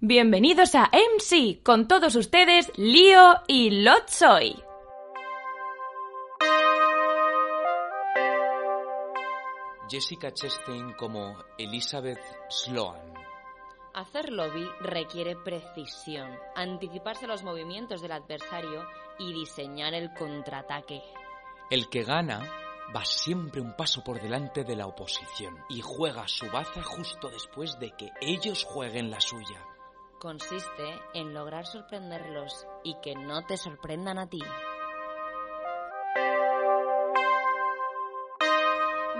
Bienvenidos a MC, con todos ustedes, Lío y Lotsoy. Jessica Chastain como Elizabeth Sloan. Hacer lobby requiere precisión, anticiparse a los movimientos del adversario y diseñar el contraataque. El que gana va siempre un paso por delante de la oposición y juega su baza justo después de que ellos jueguen la suya. Consiste en lograr sorprenderlos y que no te sorprendan a ti.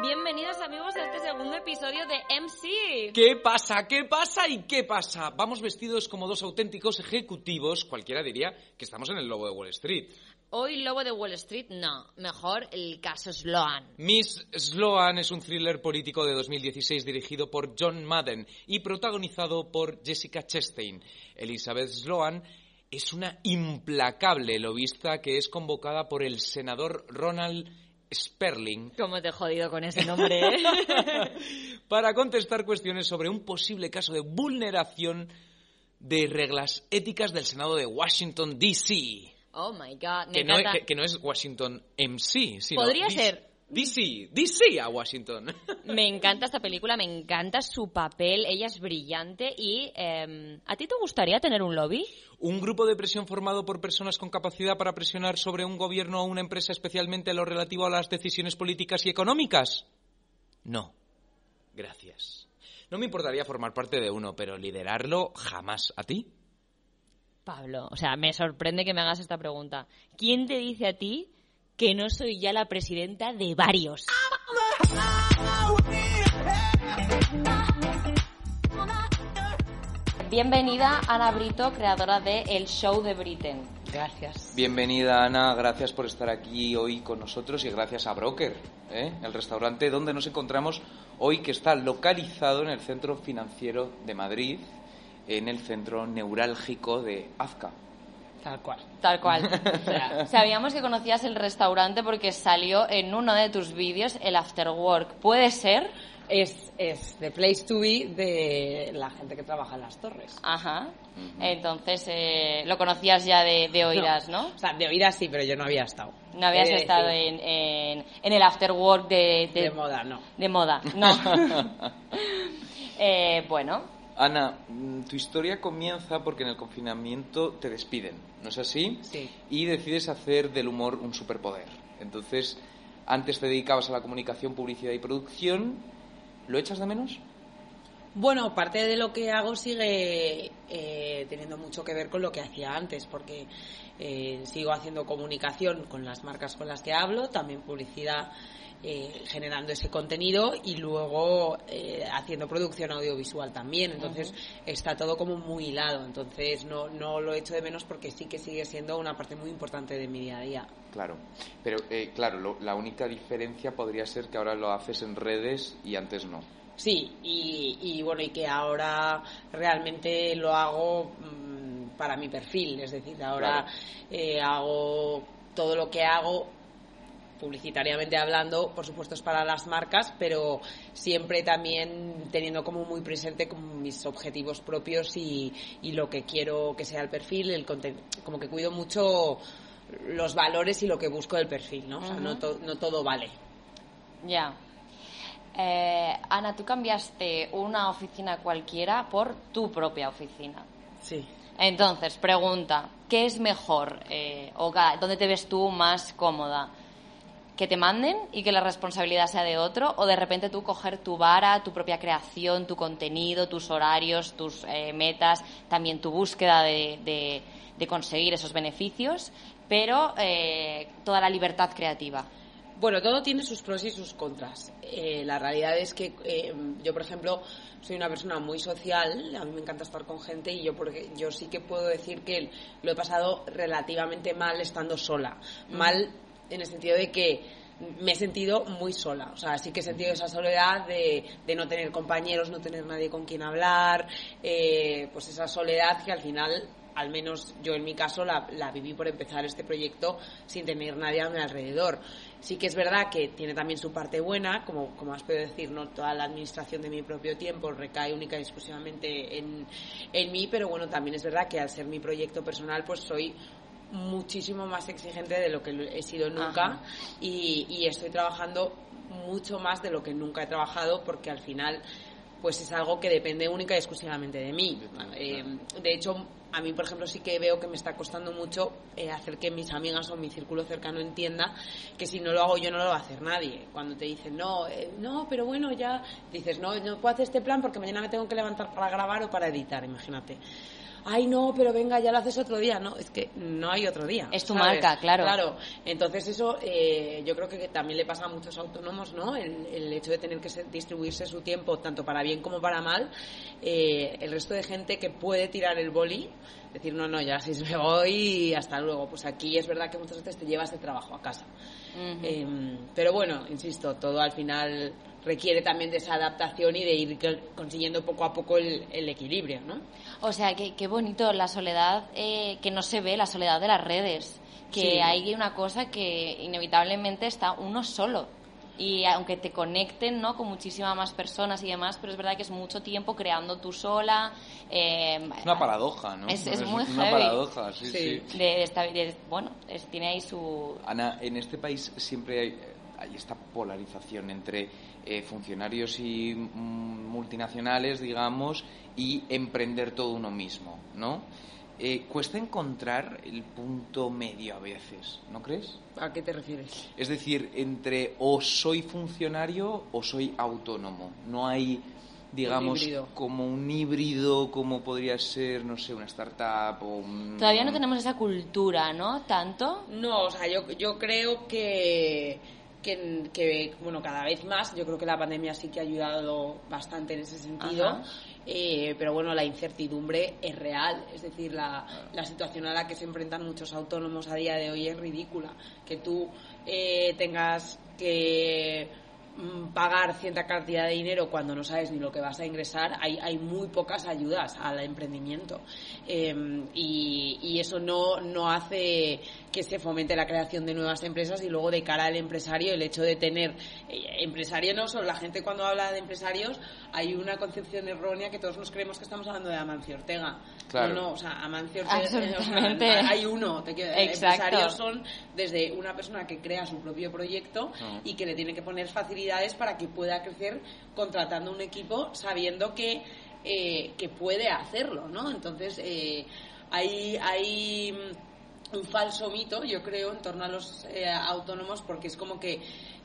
Bienvenidos amigos a este segundo episodio de MC. ¿Qué pasa? ¿Qué pasa? ¿Y qué pasa? Vamos vestidos como dos auténticos ejecutivos, cualquiera diría que estamos en el lobo de Wall Street. Hoy Lobo de Wall Street, no. Mejor el caso Sloan. Miss Sloan es un thriller político de 2016 dirigido por John Madden y protagonizado por Jessica Chastain. Elizabeth Sloan es una implacable lobista que es convocada por el senador Ronald Sperling. ¿Cómo te he jodido con ese nombre? eh? para contestar cuestiones sobre un posible caso de vulneración de reglas éticas del Senado de Washington, D.C. Oh my god, me Que no, que- que no es Washington MC, sino Podría DC ser. DC, DC a Washington. Me encanta esta película, me encanta su papel, ella es brillante y em, ¿a ti te gustaría tener un lobby? ¿Un grupo de presión formado por personas con capacidad para presionar sobre un gobierno o una empresa, especialmente en lo relativo a las decisiones políticas y económicas? No. Gracias. No me importaría formar parte de uno, pero liderarlo jamás. ¿A ti? Pablo, o sea, me sorprende que me hagas esta pregunta. ¿Quién te dice a ti que no soy ya la presidenta de varios? Bienvenida Ana Brito, creadora de El Show de Britain. Gracias. Bienvenida, Ana. Gracias por estar aquí hoy con nosotros y gracias a Broker, ¿eh? el restaurante donde nos encontramos hoy, que está localizado en el centro financiero de Madrid, en el centro neurálgico de Azca. Tal cual. Tal cual. Sabíamos que conocías el restaurante porque salió en uno de tus vídeos el After Work. ¿Puede ser? Es, es the place to be de la gente que trabaja en las torres. Ajá. Entonces, eh, lo conocías ya de, de oídas, ¿no? O sea, de oídas sí, pero yo no había estado. No habías de estado en, en, en el After Work de, De moda, no. De moda, no. Eh, bueno, Ana, mm, tu historia comienza porque en el confinamiento te despiden, ¿no es así? Sí. Y decides hacer del humor un superpoder. Entonces, antes te dedicabas a la comunicación, publicidad y producción. ¿Lo echas de menos? Bueno, parte de lo que hago sigue eh, teniendo mucho que ver con lo que hacía antes, porque eh, sigo haciendo comunicación con las marcas con las que hablo, también publicidad eh, generando ese contenido y luego eh, haciendo producción audiovisual también. Entonces está todo como muy hilado. Entonces no, no lo echo de menos porque sí que sigue siendo una parte muy importante de mi día a día. Claro, pero eh, claro, lo- la única diferencia podría ser que ahora lo haces en redes y antes no. Sí, y, y bueno, y que ahora realmente lo hago mm, para mi perfil, es decir, ahora Claro. eh, hago todo lo que hago publicitariamente hablando, por supuesto es para las marcas, pero siempre también teniendo como muy presente como mis objetivos propios y, y lo que quiero que sea el perfil, el como que cuido mucho los valores y lo que busco del perfil, ¿no? O sea, no, to- no todo vale. ya. Eh, Ana, tú cambiaste una oficina cualquiera por tu propia oficina. Sí. Entonces, pregunta, ¿qué es mejor? Eh, o ¿Dónde te ves tú más cómoda? ¿Que te manden y que la responsabilidad sea de otro? ¿O de repente tú coger tu vara, tu propia creación, tu contenido, tus horarios, tus eh, metas, también tu búsqueda de, de- de conseguir esos beneficios, pero eh, toda la libertad creativa? Bueno, todo tiene sus pros y sus contras. Eh, la realidad es que eh, yo, por ejemplo, soy una persona muy social, a mí me encanta estar con gente y yo, porque, yo sí que puedo decir que lo he pasado relativamente mal estando sola. Mal en el sentido de que me he sentido muy sola. O sea, sí que he sentido esa soledad de, de no tener compañeros, no tener nadie con quien hablar, eh, pues esa soledad que al final al menos yo en mi caso la, la, viví por empezar este proyecto sin tener nadie a mi alrededor. Sí que es verdad que tiene también su parte buena, como, como has podido decir, no toda la administración de mi propio tiempo recae única y exclusivamente en, en mí, pero bueno, también es verdad que al ser mi proyecto personal, pues soy muchísimo más exigente de lo que he sido nunca y, y estoy trabajando mucho más de lo que nunca he trabajado porque al final pues es algo que depende única y exclusivamente de mí. Eh, de hecho, a mí, por ejemplo, sí que veo que me está costando mucho eh, hacer que mis amigas o mi círculo cercano entienda que si no lo hago yo no lo va a hacer nadie. Cuando te dicen, no, eh, no, pero bueno, ya dices, no, no puedo hacer este plan porque mañana me tengo que levantar para grabar o para editar, imagínate ay no, pero venga, ya lo haces otro día. No, es que no hay otro día. Es tu marca, claro. Claro, entonces eso eh, yo creo que también le pasa a muchos autónomos, ¿no? El, el hecho de tener que distribuirse su tiempo tanto para bien como para mal. Eh, el resto de gente que puede tirar el boli, decir, no, no, ya si me voy y hasta luego. Pues aquí es verdad que muchas veces te llevas de trabajo a casa. Uh -huh. eh, pero bueno, insisto, todo al final requiere también de esa adaptación y de ir consiguiendo poco a poco el, el equilibrio, ¿no? O sea, qué, qué bonito la soledad eh, que no se ve, la soledad de las redes, que sí. hay una cosa que inevitablemente está uno solo. Y aunque te conecten ¿no? con muchísimas más personas y demás, pero es verdad que es mucho tiempo creando tú sola. Eh, es una paradoja, ¿no? Es, es, es muy una heavy. paradoja, sí, sí. sí. De, de, de, bueno, tiene ahí su... Ana, en este país siempre hay, hay esta polarización entre eh, funcionarios y mm, multinacionales, digamos, y emprender todo uno mismo, ¿no? Eh, cuesta encontrar el punto medio a veces, ¿no crees? ¿A qué te refieres? Es decir, entre o soy funcionario o soy autónomo. No hay, digamos, un como un híbrido, como podría ser, no sé, una startup o un... Todavía no tenemos esa cultura, ¿no? ¿Tanto? No, o sea, yo, yo creo que que, que, bueno, cada vez más, yo creo que la pandemia sí que ha ayudado bastante en ese sentido, eh, pero bueno, la incertidumbre es real, es decir, la, la, situación a la que se enfrentan muchos autónomos a día de hoy es ridícula, que tú eh, tengas que mm, pagar cierta cantidad de dinero cuando no sabes ni lo que vas a ingresar, hay, hay muy pocas ayudas al emprendimiento. Eh, y, y, eso no, no hace que se fomente la creación de nuevas empresas y luego de cara al empresario el hecho de tener eh, empresario no solo la gente cuando habla de empresarios hay una concepción errónea que todos nos creemos que estamos hablando de Amancio Ortega claro. no, no, o sea Amancio Ortega o sea, hay uno te quiero, empresarios son desde una persona que crea su propio proyecto no. y que le tiene que poner facilidades para que pueda crecer contratando un equipo sabiendo que eh, que puede hacerlo no entonces eh, hay hay un falso mito, yo creo, en torno a los eh, autónomos, porque es como que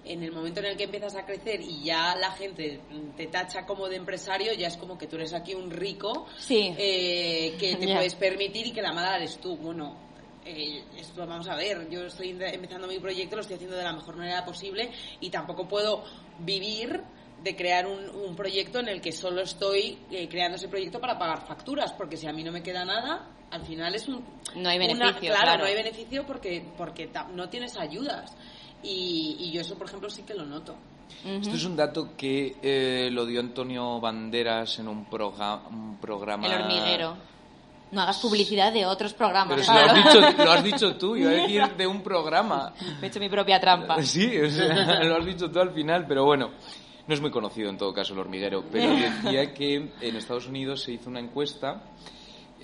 en el momento en el que empiezas a crecer y ya la gente te tacha como de empresario, ya es como que tú eres aquí un rico sí. eh, que te yeah. puedes permitir y que la mala eres tú. Bueno, eh, esto vamos a ver, yo estoy empezando mi proyecto, lo estoy haciendo de la mejor manera posible y tampoco puedo vivir de crear un, un, proyecto en el que solo estoy eh, creando ese proyecto para pagar facturas, porque si a mí no me queda nada, al final es un... No hay beneficio, una, claro, claro, no hay beneficio porque, porque no tienes ayudas. Y, y, yo eso, por ejemplo, sí que lo noto. Uh -huh. Esto es un dato que eh, lo dio Antonio Banderas en un, proga un programa... El hormiguero. No hagas publicidad de otros programas. Pero si lo, has dicho, lo has dicho tú, iba a decir de un programa. Me he hecho mi propia trampa. Sí, o sea, lo has dicho tú al final, pero bueno. No es muy conocido en todo caso el hormiguero, pero decía que en Estados Unidos se hizo una encuesta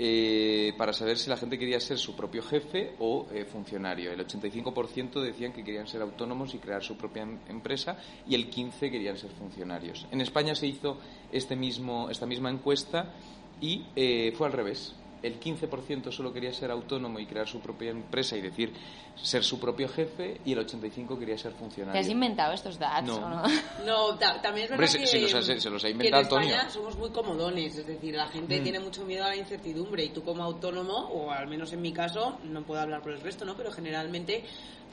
eh, para saber si la gente quería ser su propio jefe o eh, funcionario. El 85% decían que querían ser autónomos y crear su propia em empresa y el 15% querían ser funcionarios. En España se hizo este mismo, esta misma encuesta y eh, fue al revés el 15% solo quería ser autónomo y crear su propia empresa y decir ser su propio jefe y el 85% quería ser funcionario. ¿Te has inventado estos datos no. o no? No, también es verdad Hombre, que, se, los ha, se, los ha, inventado que en Antonio. España somos muy comodones, es decir, la gente mm. tiene mucho miedo a la incertidumbre y tú como autónomo, o al menos en mi caso, no puedo hablar por el resto, ¿no? Pero generalmente...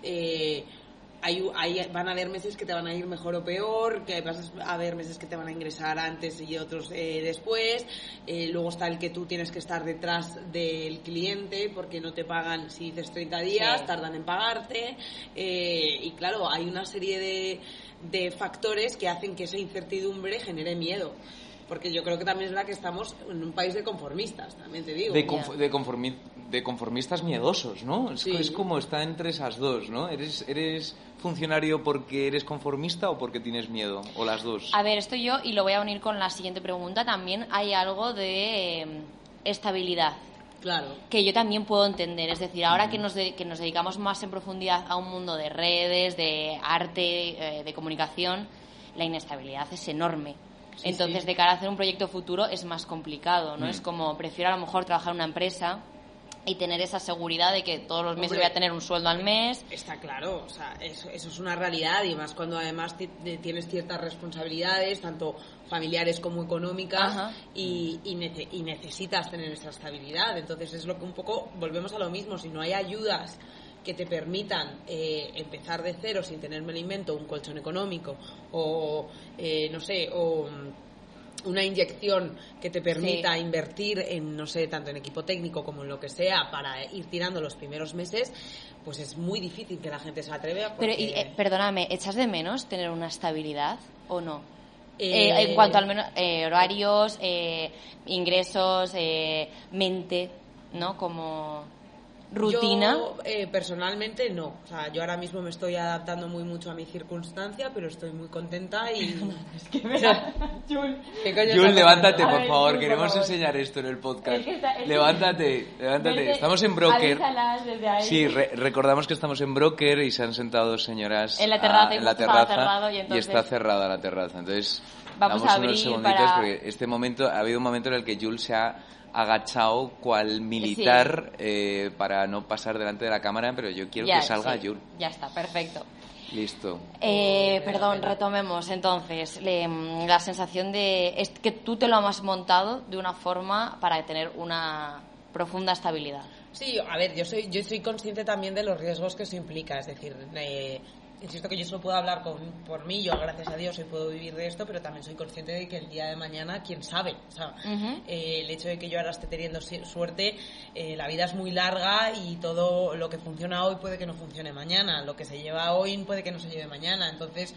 Eh, hay, hay- van a haber meses que te van a ir mejor o peor, que vas a haber meses que te van a ingresar antes y otros eh, después. Eh, luego está el que tú tienes que estar detrás del cliente porque no te pagan si dices 30 días, Sí. tardan en pagarte. Eh, y claro, hay una serie de, de factores que hacen que esa incertidumbre genere miedo. Porque yo creo que también es la que estamos en un país de conformistas, también te digo. De, conf- de, conformi- de conformistas miedosos, ¿no? Es, Sí. es como está entre esas dos, ¿no? ¿Eres, ¿Eres funcionario porque eres conformista o porque tienes miedo? ¿O las dos? A ver, esto yo, y lo voy a unir con la siguiente pregunta, también hay algo de eh, estabilidad Claro. que yo también puedo entender. Es decir, ahora que nos, de- que nos dedicamos más en profundidad a un mundo de redes, de arte, eh, de comunicación, la inestabilidad es enorme. Sí, Entonces, sí. de cara a hacer un proyecto futuro es más complicado, ¿no? Mm. Es como, prefiero a lo mejor trabajar en una empresa y tener esa seguridad de que todos los meses Hombre. voy a tener un sueldo al mes. Está claro, o sea, eso, eso es una realidad y más cuando además ti- de- tienes ciertas responsabilidades, tanto familiares como económicas, Ajá. y, y, nece- y necesitas tener esa estabilidad. Entonces es lo que un poco, volvemos a lo mismo, si no hay ayudas que te permitan eh, empezar de cero sin tener, me lo invento, un colchón económico o, eh, no sé, o mm, una inyección que te permita Sí. invertir en, no sé, tanto en equipo técnico como en lo que sea para ir tirando los primeros meses, pues es muy difícil que la gente se atreve a... Pero, porque- y, eh, perdóname, ¿echas de menos tener una estabilidad o no? Eh, Eh, en cuanto al menos eh, horarios, eh, ingresos, mente, ¿no? Como rutina. Yo, eh, personalmente, no. O sea, yo ahora mismo me estoy adaptando muy mucho a mi circunstancia, pero estoy muy contenta y... ¿Qué coño Jul, está levántate, por ver, favor, Jul, queremos por favor. enseñar esto en el podcast. Es que está- es que- levántate, levántate. Desde- Estamos en Broker. avísalas desde ahí. Sí, re- recordamos que estamos en Broker y se han sentado dos señoras En la terraza y en la justo estaba terraza cerrado y entonces- está cerrada la terraza. Entonces, Vamos damos a unos abrir segunditos para- porque este momento, ha habido un momento en el que Jules se ha agachado cual militar eh, para no pasar delante de la cámara, pero yo quiero Ya, que salga sí. Ya está, perfecto. Listo. Eh, perdón, retomemos entonces. le- mm, la sensación de es que tú te lo has montado de una forma para tener una profunda estabilidad. Sí, a ver, yo soy, yo soy consciente también de los riesgos que eso implica. Es decir, eh, insisto que yo solo puedo hablar con, por mí, yo gracias a Dios hoy puedo vivir de esto, pero también soy consciente de que el día de mañana, quién sabe. O sea, eh, el hecho de que yo ahora esté teniendo suerte, eh, la vida es muy larga y todo lo que funciona hoy puede que no funcione mañana. Lo que se lleva hoy puede que no se lleve mañana. Entonces,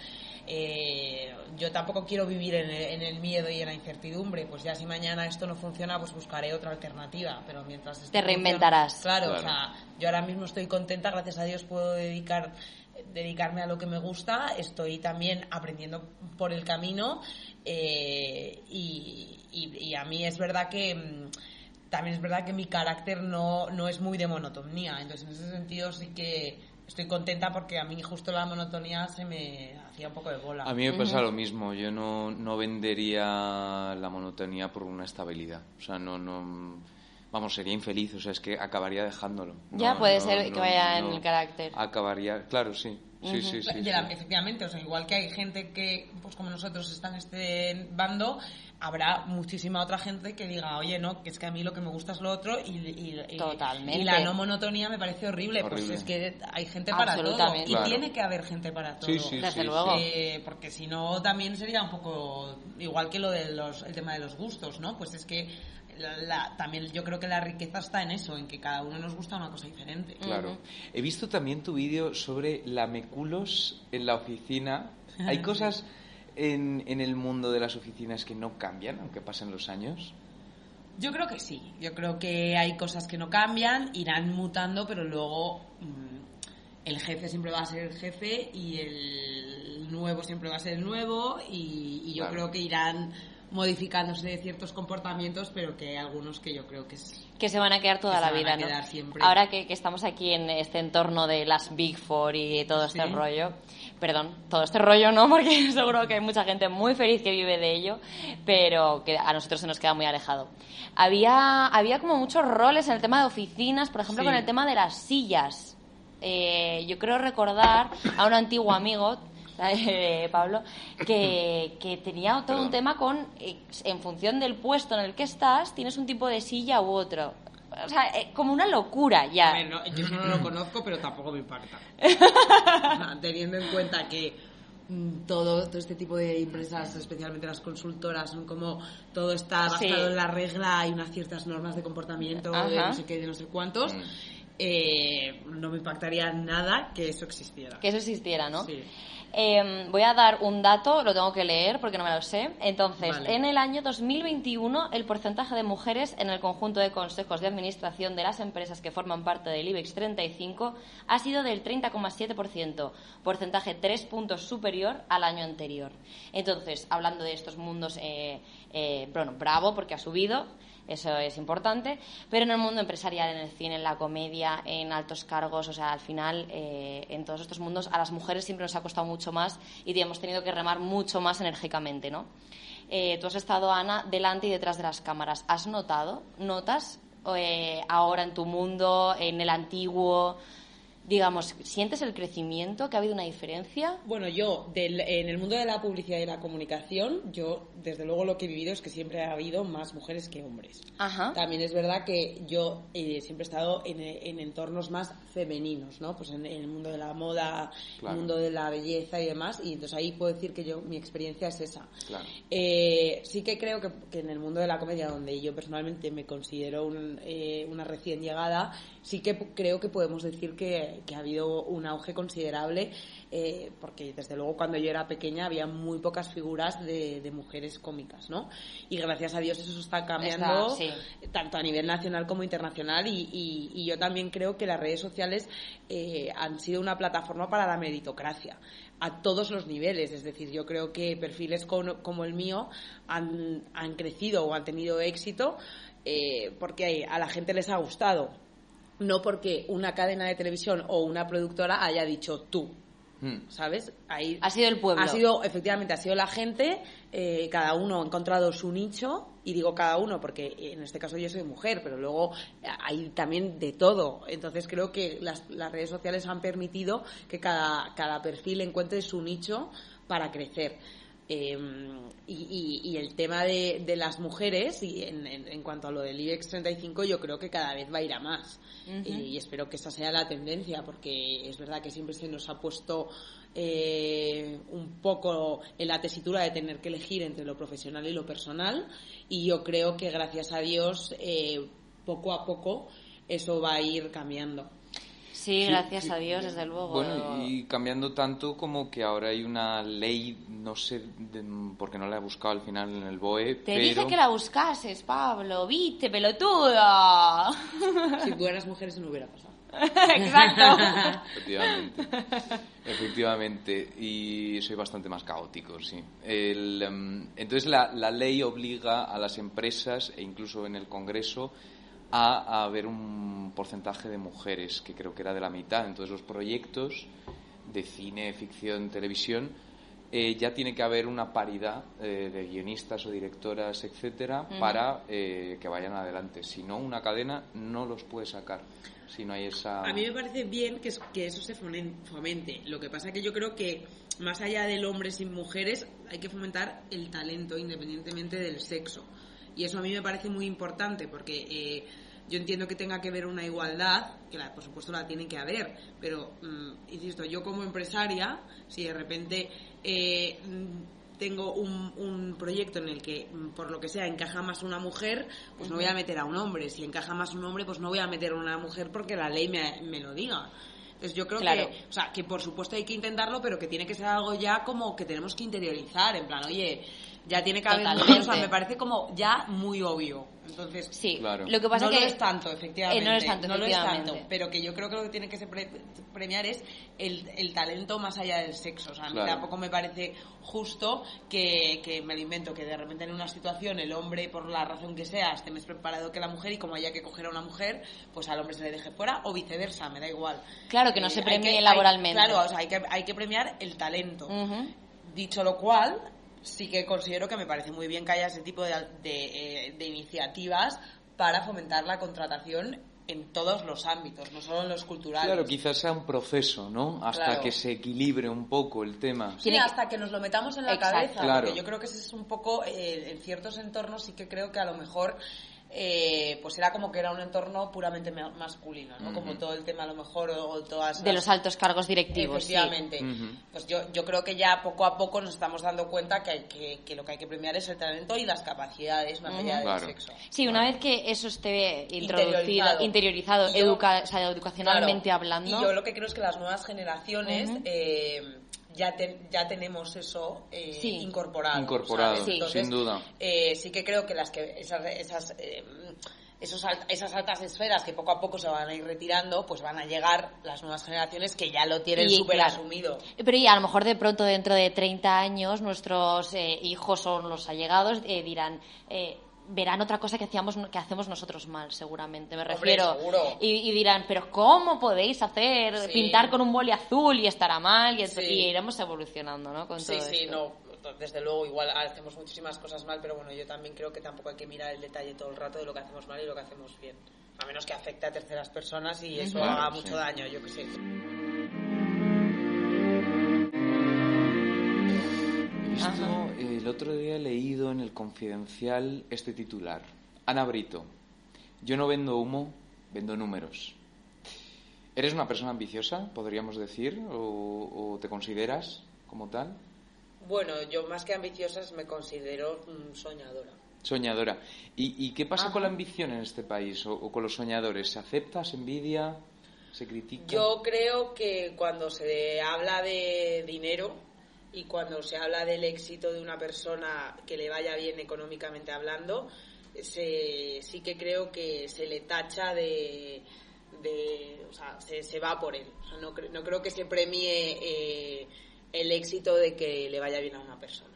eh, yo tampoco quiero vivir en el, en el miedo y en la incertidumbre. Pues ya si mañana esto no funciona, pues buscaré otra alternativa. Pero mientras Te reinventarás. Claro, Claro. o sea, yo ahora mismo estoy contenta, gracias a Dios puedo dedicar dedicarme a lo que me gusta, estoy también aprendiendo por el camino eh, y, y- y a mí es verdad que mm, también es verdad que mi carácter no, no es muy de monotonía, entonces en ese sentido sí que estoy contenta porque a mí justo la monotonía se me hacía un poco de bola. A mí me pasa lo mismo. Yo no, no vendería la monotonía por una estabilidad. O sea, no, no. Vamos, sería infeliz. O sea, es que acabaría dejándolo. Ya No, puede no, ser que no, vaya en el carácter. Acabaría, claro, sí. Sí, sí, sí. De la- sí. efectivamente, o sea, igual que hay gente que, pues como nosotros, está en este bando, habrá muchísima otra gente que diga, oye, no, que es que a mí lo que me gusta es lo otro y, y- y- Totalmente. y la no monotonía me parece horrible. Horrible. Pues es que hay gente para todo Absolutamente. y Claro. tiene que haber gente para todo. Sí, sí, Desde sí, luego. Eh, porque si no también sería un poco igual que lo del el tema de los gustos, ¿no? Pues es que la- la- también yo creo que la riqueza está en eso, en que cada uno nos gusta una cosa diferente. Claro. He visto también tu vídeo sobre lameculos en la oficina. Hay cosas en, en el mundo de las oficinas que no cambian, aunque pasen los años. Yo creo que sí. Yo creo que hay cosas que no cambian, irán mutando, pero luego mm, el jefe siempre va a ser el jefe y el nuevo siempre va a ser el nuevo y, y yo Claro. creo que irán modificándose ciertos comportamientos, pero que hay algunos que yo creo que es... que se van a quedar toda Que la vida. Ahora que, que estamos aquí en este entorno de las Big Four y todo este Sí. rollo, perdón, todo este rollo no, porque seguro que hay mucha gente muy feliz que vive de ello, pero que a nosotros se nos queda muy alejado. Había, había como muchos roles en el tema de oficinas, por ejemplo, Sí. con el tema de las sillas. Eh, yo creo recordar a un antiguo amigo, eh, Pablo, que, que tenía todo un Perdón. tema con, en función del puesto en el que estás, tienes un tipo de silla u otro. o sea, eh, como una locura ya. A ver, no, yo no lo conozco, pero tampoco me impacta. teniendo en cuenta que mm, todo, todo este tipo de empresas, especialmente las consultoras, son como todo está basado en la regla, hay unas ciertas normas de comportamiento, de no sé qué, de no sé cuántos. Mm. Eh, no me impactaría nada que eso existiera. Que eso existiera, ¿no? Sí. Em, voy a dar un dato, lo tengo que leer porque no me lo sé. Entonces, en el año 2021, el porcentaje de mujeres en el conjunto de consejos de administración de las empresas que forman parte del IBEX 35 ha sido del 30,7%, porcentaje tres puntos superior al año anterior. Entonces, hablando de estos mundos, eh, eh, bueno, bravo porque ha subido eso es importante, pero en el mundo empresarial, en el cine, en la comedia, en altos cargos, o sea, al final, eh, en todos estos mundos, a las mujeres siempre nos ha costado mucho más y hemos tenido que remar mucho más enérgicamente, ¿no? Eh, tú has estado, Ana, delante y detrás de las cámaras. ¿Has notado, notas eh, ahora en tu mundo, en el antiguo, digamos, ¿sientes el crecimiento? ¿Que ha habido una diferencia? Bueno, yo, en el mundo de la publicidad y la comunicación, yo, desde luego, lo que he vivido es que siempre ha habido más mujeres que hombres. También es verdad que yo eh, siempre he estado en, entornos más femeninos, ¿no? Pues en, el mundo de la moda, en el mundo de la belleza y demás, y entonces ahí puedo decir que yo, mi experiencia es esa. Eh, sí que creo que, en el mundo de la comedia, donde yo personalmente me considero eh, una recién llegada, sí que creo que podemos decir que que, ha habido un auge considerable, eh, porque desde luego cuando yo era pequeña había muy pocas figuras de, mujeres cómicas, ¿no? Y gracias a Dios eso está cambiando, tanto a nivel nacional como internacional, y, yo también creo que las redes sociales eh, han sido una plataforma para la meritocracia a todos los niveles. Es decir, yo creo que perfiles como, el mío han, crecido o han tenido éxito eh, porque a la gente les ha gustado no porque una cadena de televisión o una productora haya dicho tú. Hmm. ¿Sabes? Ahí ha sido el pueblo. Ha sido, efectivamente, ha sido la gente, eh, cada uno ha encontrado su nicho, y digo cada uno porque en este caso yo soy mujer, pero luego hay también de todo. Entonces creo que las, redes sociales han permitido que cada, cada perfil encuentre su nicho para crecer. Em, y, el tema de, las mujeres, y en, cuanto a lo del IBEX 35, yo creo que cada vez va a ir a más. y, espero que esa sea la tendencia, porque es verdad que siempre se nos ha puesto eh, un poco en la tesitura de tener que elegir entre lo profesional y lo personal. Y yo creo que, gracias a Dios, eh, poco a poco eso va a ir cambiando. Sí, gracias a Dios, desde luego. Bueno, y cambiando tanto como que ahora hay una ley, no sé porque no la he buscado al final en el BOE. Te dije que la buscases, Pablo, viste, pelotuda. Si tú eras mujer, eso no hubiera pasado. Exacto. Efectivamente. Efectivamente. Y soy bastante más caótico, sí. Em, entonces, la, la ley obliga a las empresas, e incluso en el Congreso, a, haber un porcentaje de mujeres, que creo que era de la mitad. Entonces los proyectos de cine, ficción, televisión, eh, ya tiene que haber una paridad eh, de guionistas o directoras, etcétera, para eh, que vayan adelante. Si no, una cadena no los puede sacar. Si no hay esa. A mí me parece bien que, que eso se fomente. Lo que pasa es que yo creo que más allá del hombre sin mujeres, hay que fomentar el talento independientemente del sexo. Y eso a mí me parece muy importante porque eh, yo entiendo que tenga que haber una igualdad, que la, por supuesto la tiene que haber, pero, mm, insisto, yo como empresaria, si de repente eh, tengo un, proyecto en el que, mm, por lo que sea, encaja más una mujer, pues no voy a meter a un hombre. Si encaja más un hombre, pues no voy a meter a una mujer porque la ley me, me lo diga. Entonces yo creo que, o sea, que por supuesto hay que intentarlo, pero que tiene que ser algo ya como que tenemos que interiorizar, en plan, oye, ya tiene que haber o sea, me parece como ya muy obvio. Entonces, sí, lo que pasa no que lo es tanto, efectivamente. Eh, no, lo es tanto, no lo es tanto, pero que yo creo que lo que tiene que premiar es el, el, talento más allá del sexo. O sea, a mí tampoco me parece justo que, que, me lo invento, que de repente en una situación el hombre, por la razón que sea, esté más preparado que la mujer y como haya que coger a una mujer, pues al hombre se le deje fuera o viceversa, me da igual. Claro, que no se eh, premie laboralmente. claro, o sea, hay que, hay que premiar el talento. Dicho lo cual, sí que considero que me parece muy bien que haya ese tipo de, eh, de, iniciativas para fomentar la contratación en todos los ámbitos, no solo en los culturales. Claro, quizás sea un proceso, ¿no? Hasta que se equilibre un poco el tema. Sí, hasta que nos lo metamos en la cabeza, porque yo creo que ese es un poco, eh, en ciertos entornos sí que creo que a lo mejor eh, pues era como que era un entorno puramente ma- masculino, ¿no? Como todo el tema a lo mejor o, o todas De los altos cargos directivos, sí. Efectivamente. Pues yo, yo creo que ya poco a poco nos estamos dando cuenta que, hay que, que lo que hay que premiar es el talento y las capacidades más allá del Claro. sexo. Sí, una vez que eso esté introducido, Interiorizado. yo- educa- o sea, educacionalmente Claro. hablando. Y yo lo que creo es que las nuevas generaciones eh, ya, ten- ya tenemos eso eh, Sí. incorporado. Incorporado, ¿sabes? Sí. Entonces, sin duda. eh, sí que creo que las que esas, esas, eh, esos alt- esas altas esferas que poco a poco se van a ir retirando, pues van a llegar las nuevas generaciones que ya lo tienen súper claro. asumido. Pero y a lo mejor de pronto dentro de 30 años nuestros eh, hijos o los allegados eh, dirán eh, verán otra cosa que hacíamos que hacemos nosotros mal seguramente me Hombre, refiero seguro. Y, y dirán pero cómo podéis hacer Sí. pintar con un boli azul y estará mal y, Sí. y iremos evolucionando no con Sí, todo sí, esto. no, desde luego igual hacemos muchísimas cosas mal, pero bueno, yo también creo que tampoco hay que mirar el detalle todo el rato de lo que hacemos mal y lo que hacemos bien. A menos que afecte a terceras personas y eso Claro, haga sí. mucho daño, yo qué sé. Otro día he leído en el Confidencial este titular. Ana Brito, yo no vendo humo, vendo números. ¿Eres una persona ambiciosa, podríamos decir, o, o te consideras como tal? Bueno, yo más que ambiciosas me considero mm, soñadora. Soñadora. ¿Y, y qué pasa con la ambición en este país o, o con los soñadores? ¿Se acepta, se envidia, se critica? Yo creo que cuando se habla de dinero y cuando se habla del éxito de una persona que le vaya bien económicamente hablando, se, sí que creo que se le tacha de... de o sea, se, se va por él. O sea, no, cre- no creo que se premie eh, el éxito de que le vaya bien a una persona.